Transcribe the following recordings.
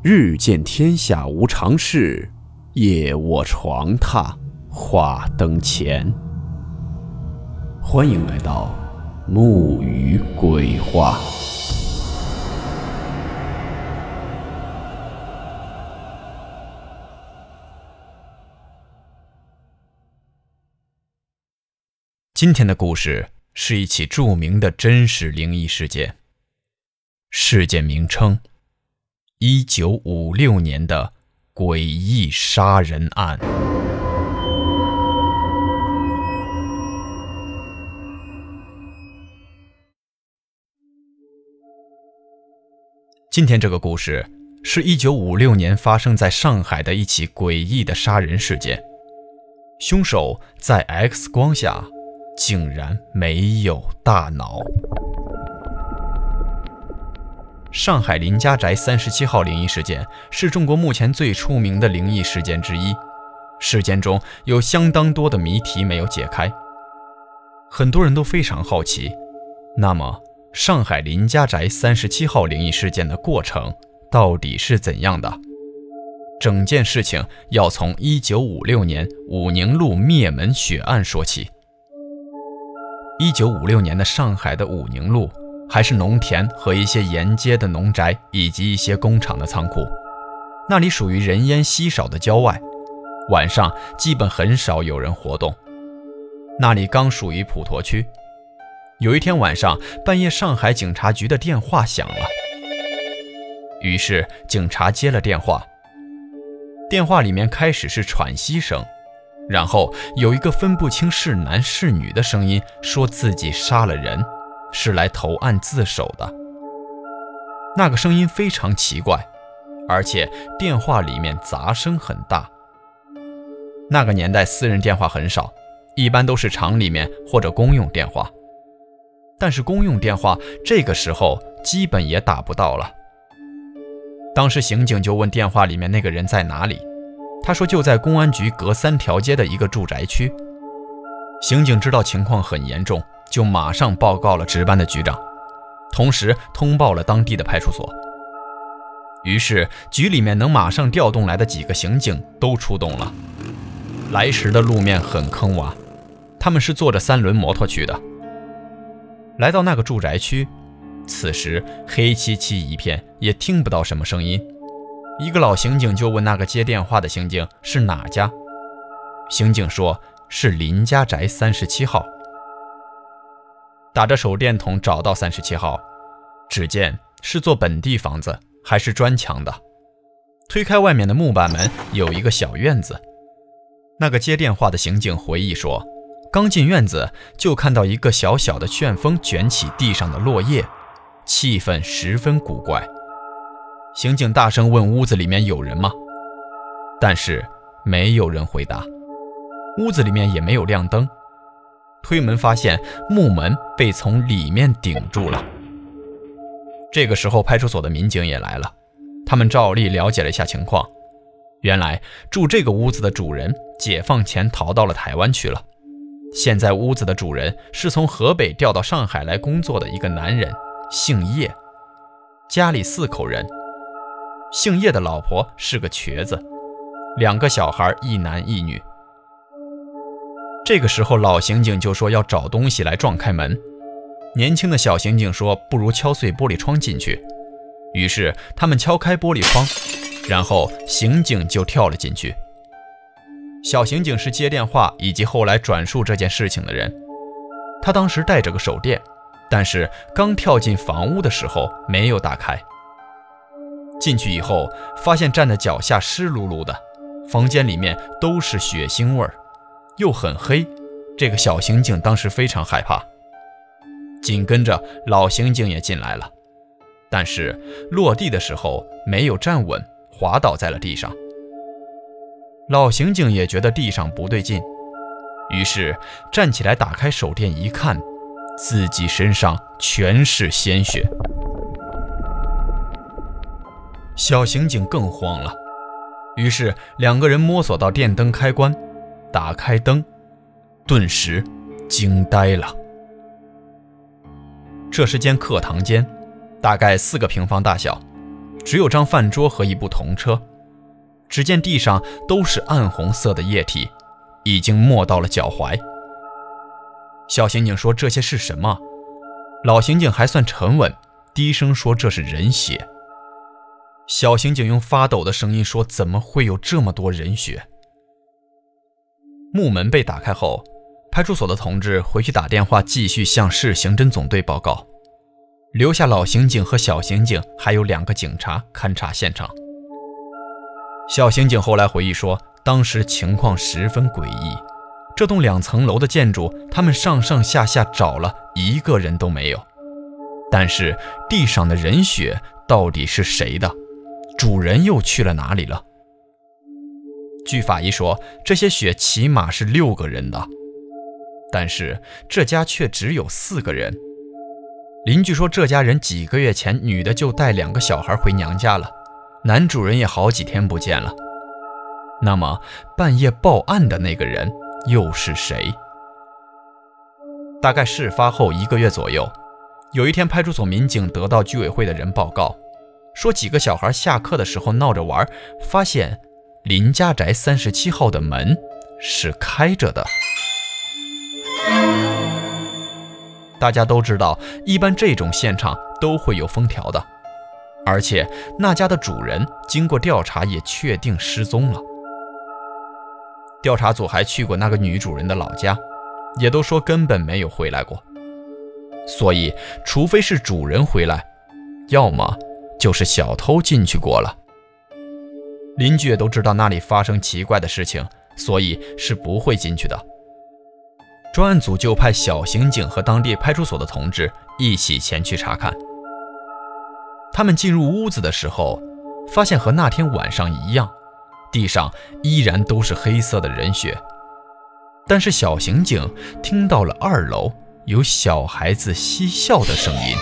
日见天下无常事，夜卧床榻话灯前。欢迎来到木鱼鬼话。今天的故事是一起著名的真实灵异事件，事件名称。一九五六年的诡异杀人案。今天这个故事是一九五六年发生在上海的一起诡异的杀人事件，凶手在 X 光下竟然没有大脑。上海林家宅三十七号灵异事件是中国目前最出名的灵异事件之一。事件中有相当多的谜题没有解开，很多人都非常好奇。那么，上海林家宅三十七号灵异事件的过程到底是怎样的？整件事情要从一九五六年武宁路灭门血案说起。一九五六年的上海的武宁路。还是农田和一些沿街的农宅，以及一些工厂的仓库，那里属于人烟稀少的郊外，晚上基本很少有人活动。那里刚属于普陀区。有一天晚上半夜，上海警察局的电话响了，于是警察接了电话。电话里面开始是喘息声，然后有一个分不清是男是女的声音，说自己杀了人。是来投案自首的。那个声音非常奇怪，而且电话里面杂声很大。那个年代私人电话很少，一般都是厂里面或者公用电话。但是公用电话这个时候基本也打不到了。当时刑警就问电话里面那个人在哪里，他说就在公安局隔三条街的一个住宅区。刑警知道情况很严重。就马上报告了值班的局长，同时通报了当地的派出所。于是局里面能马上调动来的几个刑警都出动了。来时的路面很坑洼，他们是坐着三轮摩托去的。来到那个住宅区，此时黑漆漆一片，也听不到什么声音。一个老刑警就问那个接电话的刑警是哪家，刑警说是林家宅三十七号。打着手电筒找到三十七号，只见是座本地房子，还是砖墙的。推开外面的木板门，有一个小院子。那个接电话的刑警回忆说，刚进院子就看到一个小小的旋风卷起地上的落叶，气氛十分古怪。刑警大声问屋子里面有人吗？但是没有人回答。屋子里面也没有亮灯。推门发现木门被从里面顶住了。这个时候，派出所的民警也来了，他们照例了解了一下情况。原来住这个屋子的主人解放前逃到了台湾去了，现在屋子的主人是从河北调到上海来工作的一个男人，姓叶，家里四口人，姓叶的老婆是个瘸子，两个小孩一男一女。这个时候，老刑警就说要找东西来撞开门。年轻的小刑警说：“不如敲碎玻璃窗进去。”于是他们敲开玻璃窗，然后刑警就跳了进去。小刑警是接电话以及后来转述这件事情的人。他当时带着个手电，但是刚跳进房屋的时候没有打开。进去以后，发现站在脚下湿漉漉的，房间里面都是血腥味儿。又很黑，这个小刑警当时非常害怕。紧跟着老刑警也进来了，但是落地的时候没有站稳，滑倒在了地上。老刑警也觉得地上不对劲，于是站起来打开手电一看，自己身上全是鲜血。小刑警更慌了，于是两个人摸索到电灯开关。打开灯，顿时惊呆了。这是间课堂间，大概四个平方大小，只有张饭桌和一部童车。只见地上都是暗红色的液体，已经没到了脚踝。小刑警说：“这些是什么？”老刑警还算沉稳，低声说：“这是人血。”小刑警用发抖的声音说：“怎么会有这么多人血？”木门被打开后，派出所的同志回去打电话，继续向市刑侦总队报告，留下老刑警和小刑警还有两个警察勘察现场。小刑警后来回忆说，当时情况十分诡异。这栋两层楼的建筑，他们上上下下找了一个人都没有。但是地上的人血到底是谁的？主人又去了哪里了？据法医说，这些血起码是六个人的，但是这家却只有四个人。邻居说，这家人几个月前女的就带两个小孩回娘家了。男主人也好几天不见了，那么半夜报案的那个人又是谁？大概事发后一个月左右，有一天派出所民警得到居委会的人报告，说几个小孩下课的时候闹着玩，发现林家宅三十七号的门是开着的。大家都知道，一般这种现场都会有封条的。而且那家的主人经过调查也确定失踪了。调查组还去过那个女主人的老家，也都说根本没有回来过。所以，除非是主人回来，要么就是小偷进去过了。邻居也都知道那里发生奇怪的事情，所以是不会进去的。专案组就派小刑警和当地派出所的同志一起前去查看。他们进入屋子的时候，发现和那天晚上一样，地上依然都是黑色的人血。但是小刑警听到了二楼有小孩子嬉笑的声音。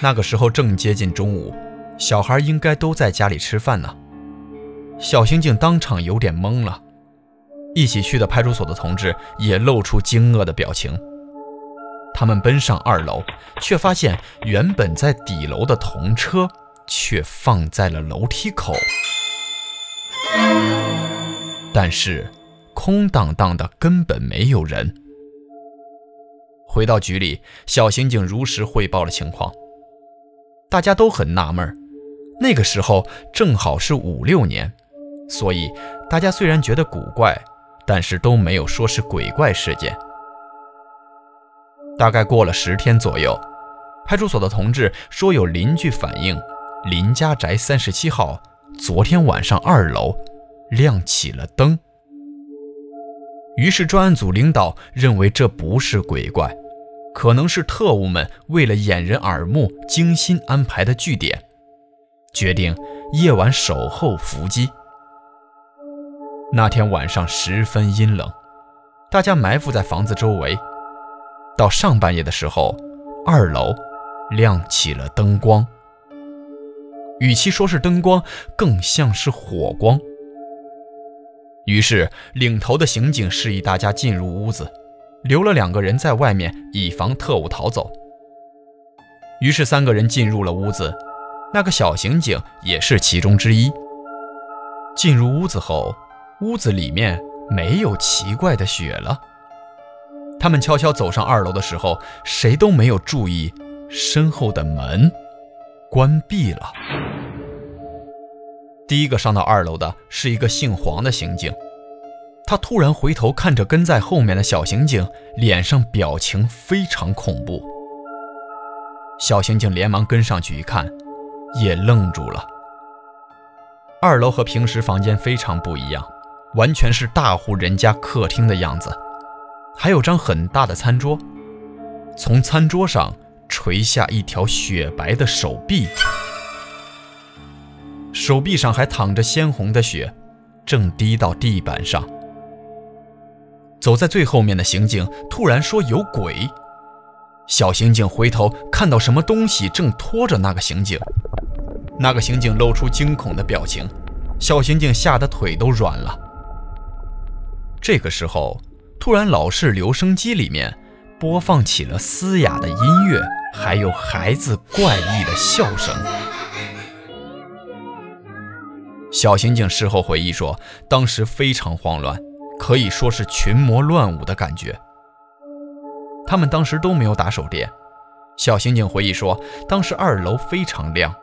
那个时候正接近中午，小孩应该都在家里吃饭呢。小刑警当场有点懵了，一起去的派出所的同志也露出惊愕的表情。他们奔上二楼，却发现原本在底楼的童车却放在了楼梯口，但是空荡荡的，根本没有人。回到局里，小刑警如实汇报了情况，大家都很纳闷那个时候正好是五六年，所以大家虽然觉得古怪，但是都没有说是鬼怪事件。大概过了十天左右，派出所的同志说有邻居反映，林家宅三十七号昨天晚上二楼亮起了灯。于是专案组领导认为这不是鬼怪，可能是特务们为了掩人耳目精心安排的据点，决定夜晚守候伏击。那天晚上十分阴冷，大家埋伏在房子周围。到上半夜的时候，二楼亮起了灯光。与其说是灯光，更像是火光。于是，领头的刑警示意大家进入屋子，留了两个人在外面，以防特务逃走。于是，三个人进入了屋子，那个小刑警也是其中之一。进入屋子后，屋子里面没有奇怪的血了。他们悄悄走上二楼的时候，谁都没有注意身后的门关闭了。第一个上到二楼的是一个姓黄的刑警，他突然回头看着跟在后面的小刑警，脸上表情非常恐怖。小刑警连忙跟上去一看，也愣住了。二楼和平时房间非常不一样，完全是大户人家客厅的样子。还有张很大的餐桌，从餐桌上垂下一条雪白的手臂，手臂上还淌着鲜红的血，正滴到地板上。走在最后面的刑警突然说：“有鬼！”小刑警回头看到什么东西正拖着那个刑警，那个刑警露出惊恐的表情，小刑警吓得腿都软了。这个时候。突然，老式留声机里面播放起了嘶哑的音乐，还有孩子怪异的笑声。小刑警事后回忆说，当时非常慌乱，可以说是群魔乱舞的感觉。他们当时都没有打手电。小刑警回忆说，当时二楼非常亮，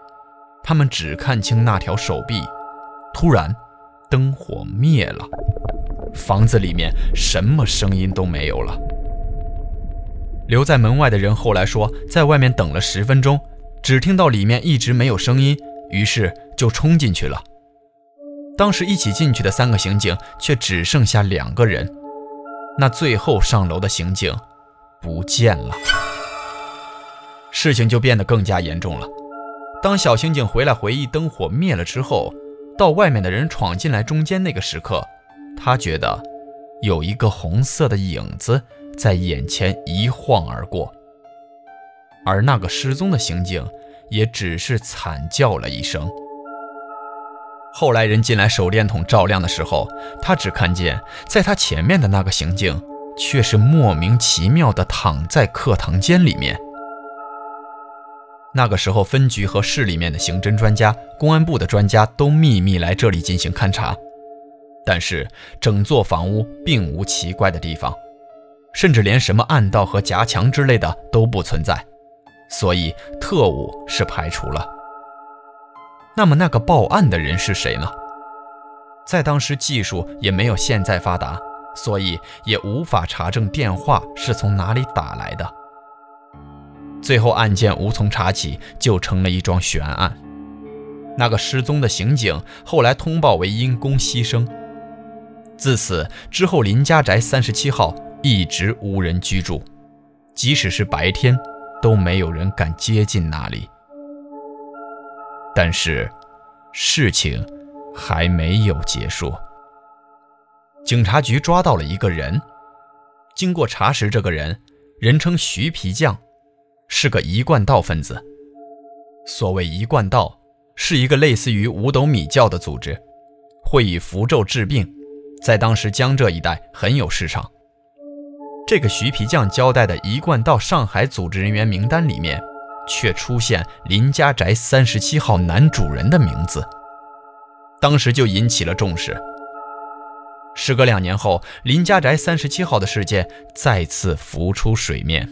他们只看清那条手臂。突然，灯火灭了，房子里面什么声音都没有了。留在门外的人后来说，在外面等了十分钟，只听到里面一直没有声音，于是就冲进去了。当时一起进去的三个刑警却只剩下两个人，那最后上楼的刑警不见了。事情就变得更加严重了。当小刑警回来回忆灯火灭了之后。到外面的人闯进来，中间那个时刻，他觉得有一个红色的影子在眼前一晃而过，而那个失踪的刑警也只是惨叫了一声。后来人进来手电筒照亮的时候，他只看见在他前面的那个刑警却是莫名其妙地躺在课堂间里面。那个时候，分局和市里面的刑侦专家、公安部的专家都秘密来这里进行勘查，但是整座房屋并无奇怪的地方，甚至连什么暗道和夹墙之类的都不存在，所以特务是排除了。那么那个报案的人是谁呢？在当时技术也没有现在发达，所以也无法查证电话是从哪里打来的。最后案件无从查起，就成了一桩悬案。那个失踪的刑警后来通报为因公牺牲。自此之后，林家宅三十七号一直无人居住，即使是白天，都没有人敢接近那里。但是，事情还没有结束。警察局抓到了一个人，经过查实，这个人人称徐皮匠。是个一贯道分子。所谓一贯道，是一个类似于五斗米教的组织，会以符咒治病，在当时江浙一带很有市场。这个徐皮匠交代的一贯道上海组织人员名单里面，却出现林家宅三十七号男主人的名字，当时就引起了重视。时隔两年后，林家宅三十七号的事件再次浮出水面。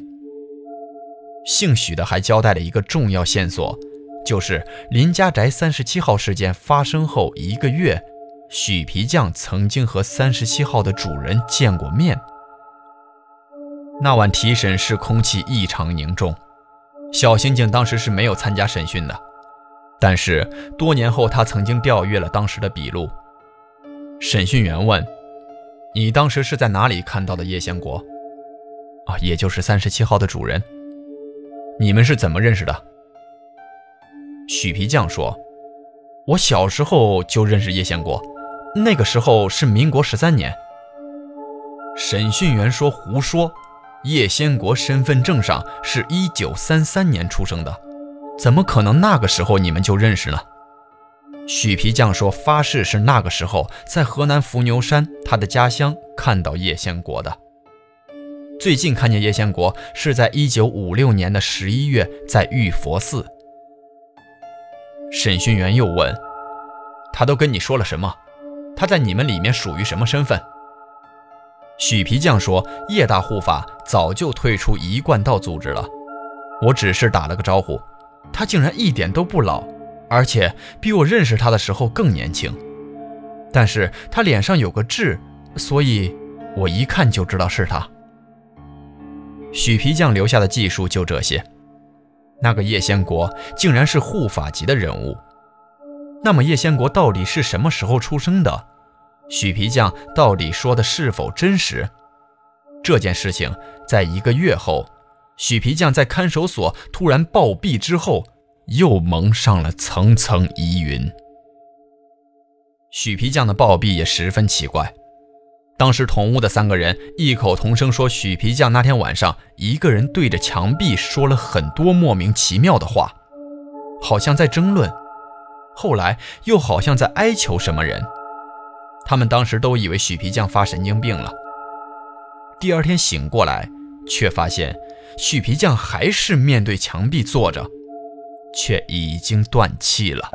姓许的还交代了一个重要线索，就是林家宅三十七号事件发生后一个月，许皮匠曾经和三十七号的主人见过面。那晚提审室空气异常凝重，小刑警当时是没有参加审讯的，但是多年后他曾经调阅了当时的笔录。审讯员问：“你当时是在哪里看到的叶先国？啊，也就是三十七号的主人。”你们是怎么认识的？许皮匠说：“我小时候就认识叶先国，那个时候是民国十三年。”审讯员说：“胡说！叶先国身份证上是一九三三年出生的，怎么可能那个时候你们就认识呢？”许皮匠说：“发誓是那个时候在河南伏牛山他的家乡看到叶先国的。”最近看见叶先国是在一九五六年的十一月，在玉佛寺。审讯员又问：“他都跟你说了什么？他在你们里面属于什么身份？”许皮匠说：“叶大护法早就退出一贯道组织了，我只是打了个招呼。他竟然一点都不老，而且比我认识他的时候更年轻。但是他脸上有个痣，所以我一看就知道是他。”许皮匠留下的技术就这些，那个叶先国竟然是护法级的人物。那么叶先国到底是什么时候出生的？许皮匠到底说的是否真实？这件事情在一个月后，许皮匠在看守所突然暴毙之后，又蒙上了层层疑云。许皮匠的暴毙也十分奇怪。当时同屋的三个人异口同声说：“许皮匠那天晚上一个人对着墙壁说了很多莫名其妙的话，好像在争论，后来又好像在哀求什么人。他们当时都以为许皮匠发神经病了。第二天醒过来，却发现许皮匠还是面对墙壁坐着，却已经断气了。”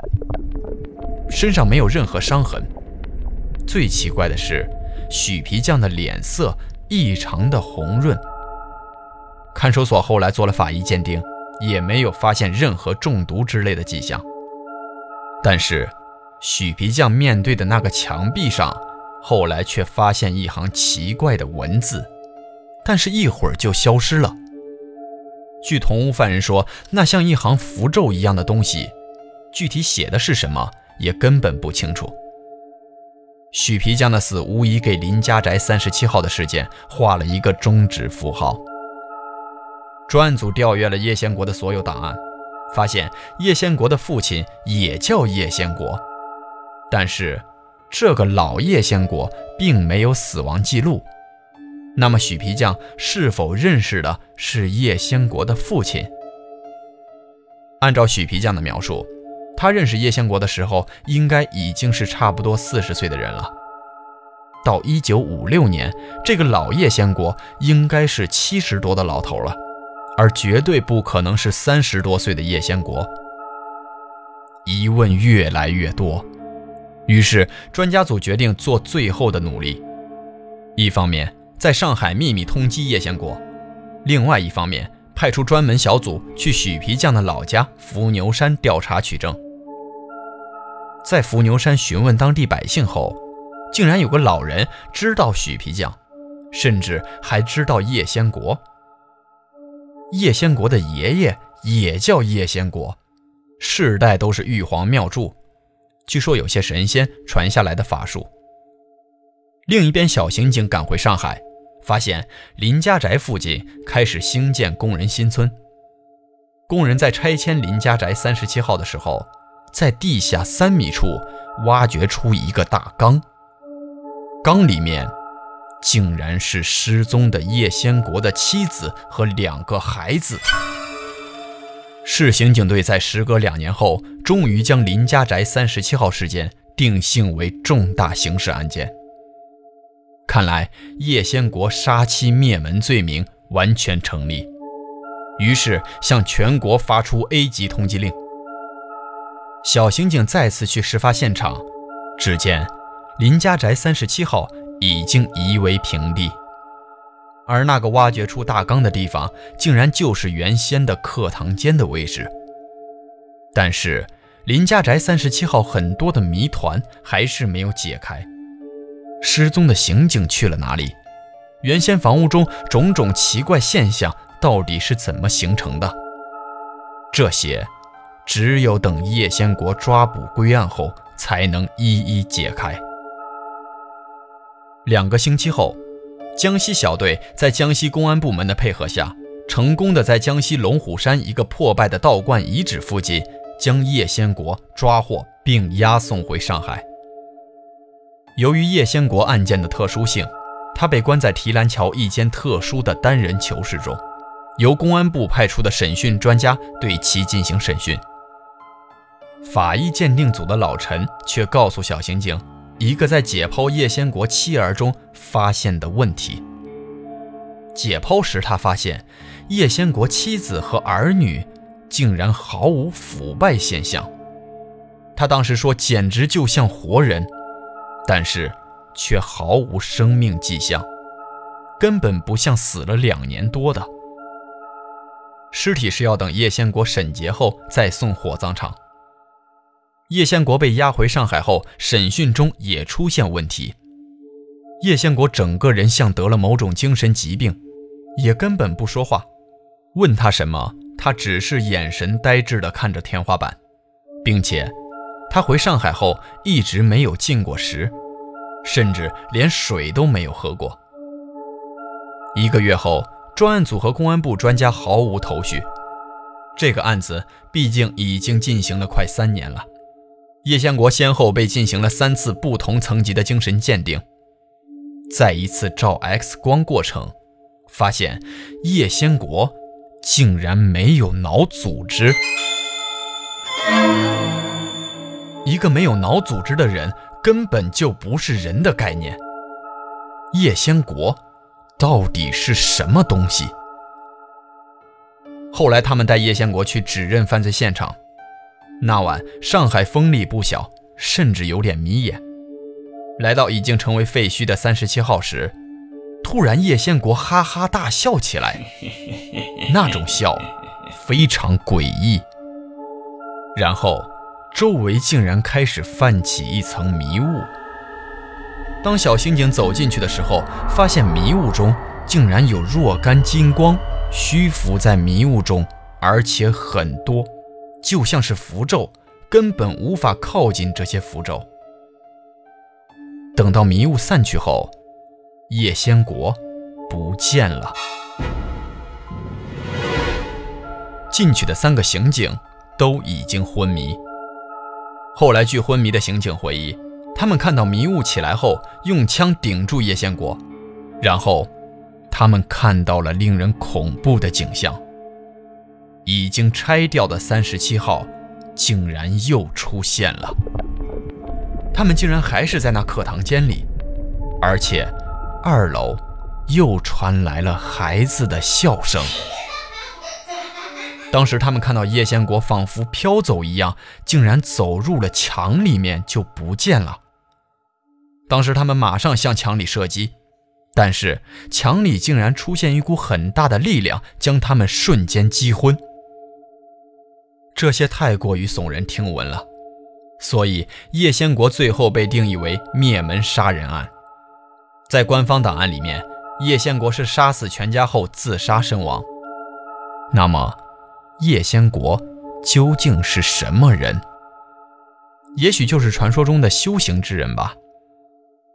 身上没有任何伤痕。最奇怪的是，许皮匠的脸色异常的红润。看守所后来做了法医鉴定，也没有发现任何中毒之类的迹象。但是，许皮匠面对的那个墙壁上，后来却发现一行奇怪的文字，但是一会儿就消失了。据同屋犯人说，那像一行符咒一样的东西，具体写的是什么也根本不清楚。许皮匠的死无疑给林家宅三十七号的事件画了一个终止符号。专案组调阅了叶先国的所有档案，发现叶先国的父亲也叫叶先国，但是这个老叶先国并没有死亡记录。那么许皮匠是否认识的是叶先国的父亲？按照许皮匠的描述，他认识叶先国的时候，应该已经是差不多四十岁的人了。到一九五六年，这个老叶先国应该是七十多的老头了，而绝对不可能是三十多岁的叶先国。疑问越来越多，于是专家组决定做最后的努力。一方面，在上海秘密通缉叶先国，另外一方面派出专门小组去许皮匠的老家伏牛山调查取证。在伏牛山询问当地百姓后，竟然有个老人知道许皮匠，甚至还知道叶先国。叶先国的爷爷也叫叶先国，世代都是玉皇庙祝，据说有些神仙传下来的法术。另一边，小刑警赶回上海。发现林家宅附近开始兴建工人新村。工人在拆迁林家宅三十七号的时候，在地下三米处挖掘出一个大缸，缸里面竟然是失踪的叶先国的妻子和两个孩子。市刑警队在时隔两年后，终于将林家宅三十七号事件定性为重大刑事案件。看来叶先国杀妻灭门罪名完全成立，于是向全国发出 A 级通缉令。小刑警再次去事发现场，只见林家宅三十七号已经夷为平地，而那个挖掘出大缸的地方，竟然就是原先的课堂间的位置。但是林家宅三十七号很多的谜团还是没有解开。失踪的刑警去了哪里？原先房屋中种种奇怪现象到底是怎么形成的？这些，只有等叶先国抓捕归案后才能一一解开。两个星期后，江西小队在江西公安部门的配合下，成功的在江西龙虎山一个破败的道观遗址附近，将叶先国抓获并押送回上海。由于叶先国案件的特殊性，他被关在提篮桥一间特殊的单人囚室中，由公安部派出的审讯专家对其进行审讯。法医鉴定组的老陈却告诉小刑警一个在解剖叶先国妻儿中发现的问题。解剖时，他发现叶先国妻子和儿女竟然毫无腐败现象。他当时说，简直就像活人。但是，却毫无生命迹象，根本不像死了两年多的。尸体是要等叶先国审结后再送火葬场。叶先国被押回上海后，审讯中也出现问题。叶先国整个人像得了某种精神疾病，也根本不说话。问他什么，他只是眼神呆滞地看着天花板，并且。他回上海后一直没有进过食，甚至连水都没有喝过。一个月后，专案组和公安部专家毫无头绪。这个案子毕竟已经进行了快三年了，叶先国先后被进行了三次不同层级的精神鉴定，在一次照 X 光过程，发现叶先国竟然没有脑组织。一个没有脑组织的人根本就不是人的概念。叶先国到底是什么东西？后来他们带叶先国去指认犯罪现场。那晚上海风力不小，甚至有点迷眼。来到已经成为废墟的三十七号时，突然叶先国哈哈大笑起来，那种笑非常诡异。然后周围竟然开始泛起一层迷雾。当小刑警走进去的时候，发现迷雾中竟然有若干金光虚浮在迷雾中，而且很多，就像是符咒，根本无法靠近这些符咒。等到迷雾散去后，叶先国不见了。进去的三个刑警都已经昏迷。后来，据昏迷的刑警回忆，他们看到迷雾起来后，用枪顶住叶先国，然后他们看到了令人恐怖的景象：已经拆掉的三十七号竟然又出现了。他们竟然还是在那课堂间里，而且二楼又传来了孩子的笑声。当时他们看到叶先国仿佛飘走一样，竟然走入了墙里面就不见了。当时他们马上向墙里射击，但是墙里竟然出现一股很大的力量，将他们瞬间击昏。这些太过于耸人听闻了。所以，叶先国最后被定义为灭门杀人案。在官方档案里面，叶先国是杀死全家后自杀身亡。那么，叶先国究竟是什么人？也许就是传说中的修行之人吧。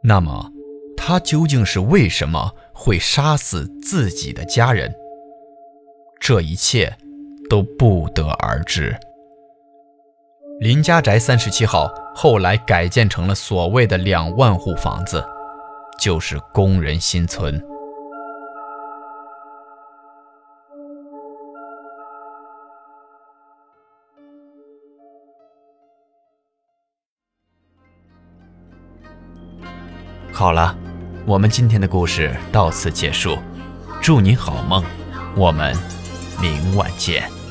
那么，他究竟是为什么会杀死自己的家人？这一切都不得而知。林家宅三十七号后来改建成了所谓的两万户房子，就是工人新村。好了，我们今天的故事到此结束，祝你好梦，我们明晚见。